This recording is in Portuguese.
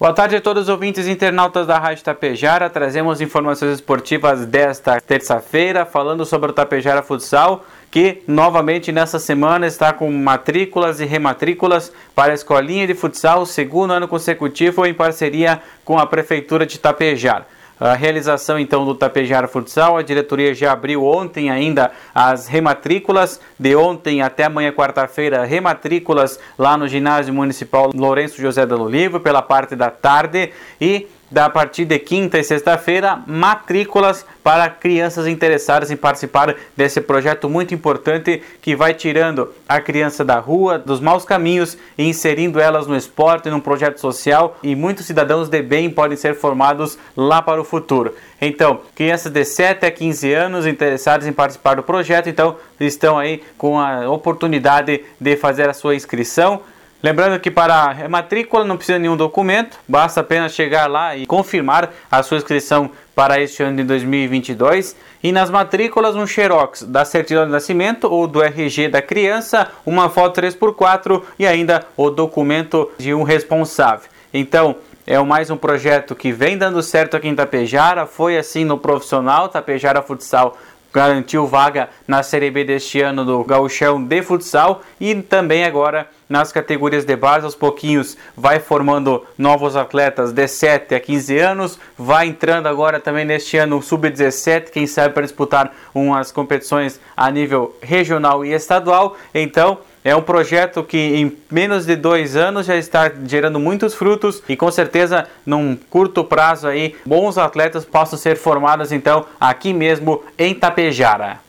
Boa tarde a todos os ouvintes e internautas da Rádio Tapejara. Trazemos informações esportivas desta terça-feira, falando sobre o Tapejara Futsal, que novamente nessa semana está com matrículas e rematrículas para a Escolinha de Futsal, segundo ano consecutivo em parceria com a Prefeitura de Tapejara. A realização então do Tapejara Futsal, a diretoria já abriu ontem ainda as rematrículas, de ontem até amanhã quarta-feira, rematrículas lá no ginásio municipal Lourenço José da Olivo pela parte da tarde. E da partir de quinta e sexta-feira, matrículas para crianças interessadas em participar desse projeto muito importante que vai tirando a criança da rua, dos maus caminhos e inserindo elas no esporte, num projeto social e muitos cidadãos de bem podem ser formados lá para o futuro. Então, crianças de 7 a 15 anos interessadas em participar do projeto, então estão aí com a oportunidade de fazer a sua inscrição Lembrando que para a matrícula não precisa nenhum documento, basta apenas chegar lá e confirmar a sua inscrição para este ano de 2022. E nas matrículas, um xerox da certidão de nascimento ou do RG da criança, uma foto 3x4 e ainda o documento de um responsável. Então, é mais um projeto que vem dando certo aqui em Tapejara, foi assim no profissional, Tapejara Futsal garantiu vaga na Série B deste ano do Gauchão de Futsal e também agora nas categorias de base, aos pouquinhos vai formando novos atletas de 7 a 15 anos, vai entrando agora também neste ano o Sub-17, quem sabe para disputar umas competições a nível regional e estadual. Então, é um projeto que em menos de dois anos já está gerando muitos frutos e com certeza num curto prazo aí bons atletas possam ser formados então aqui mesmo em Tapejara.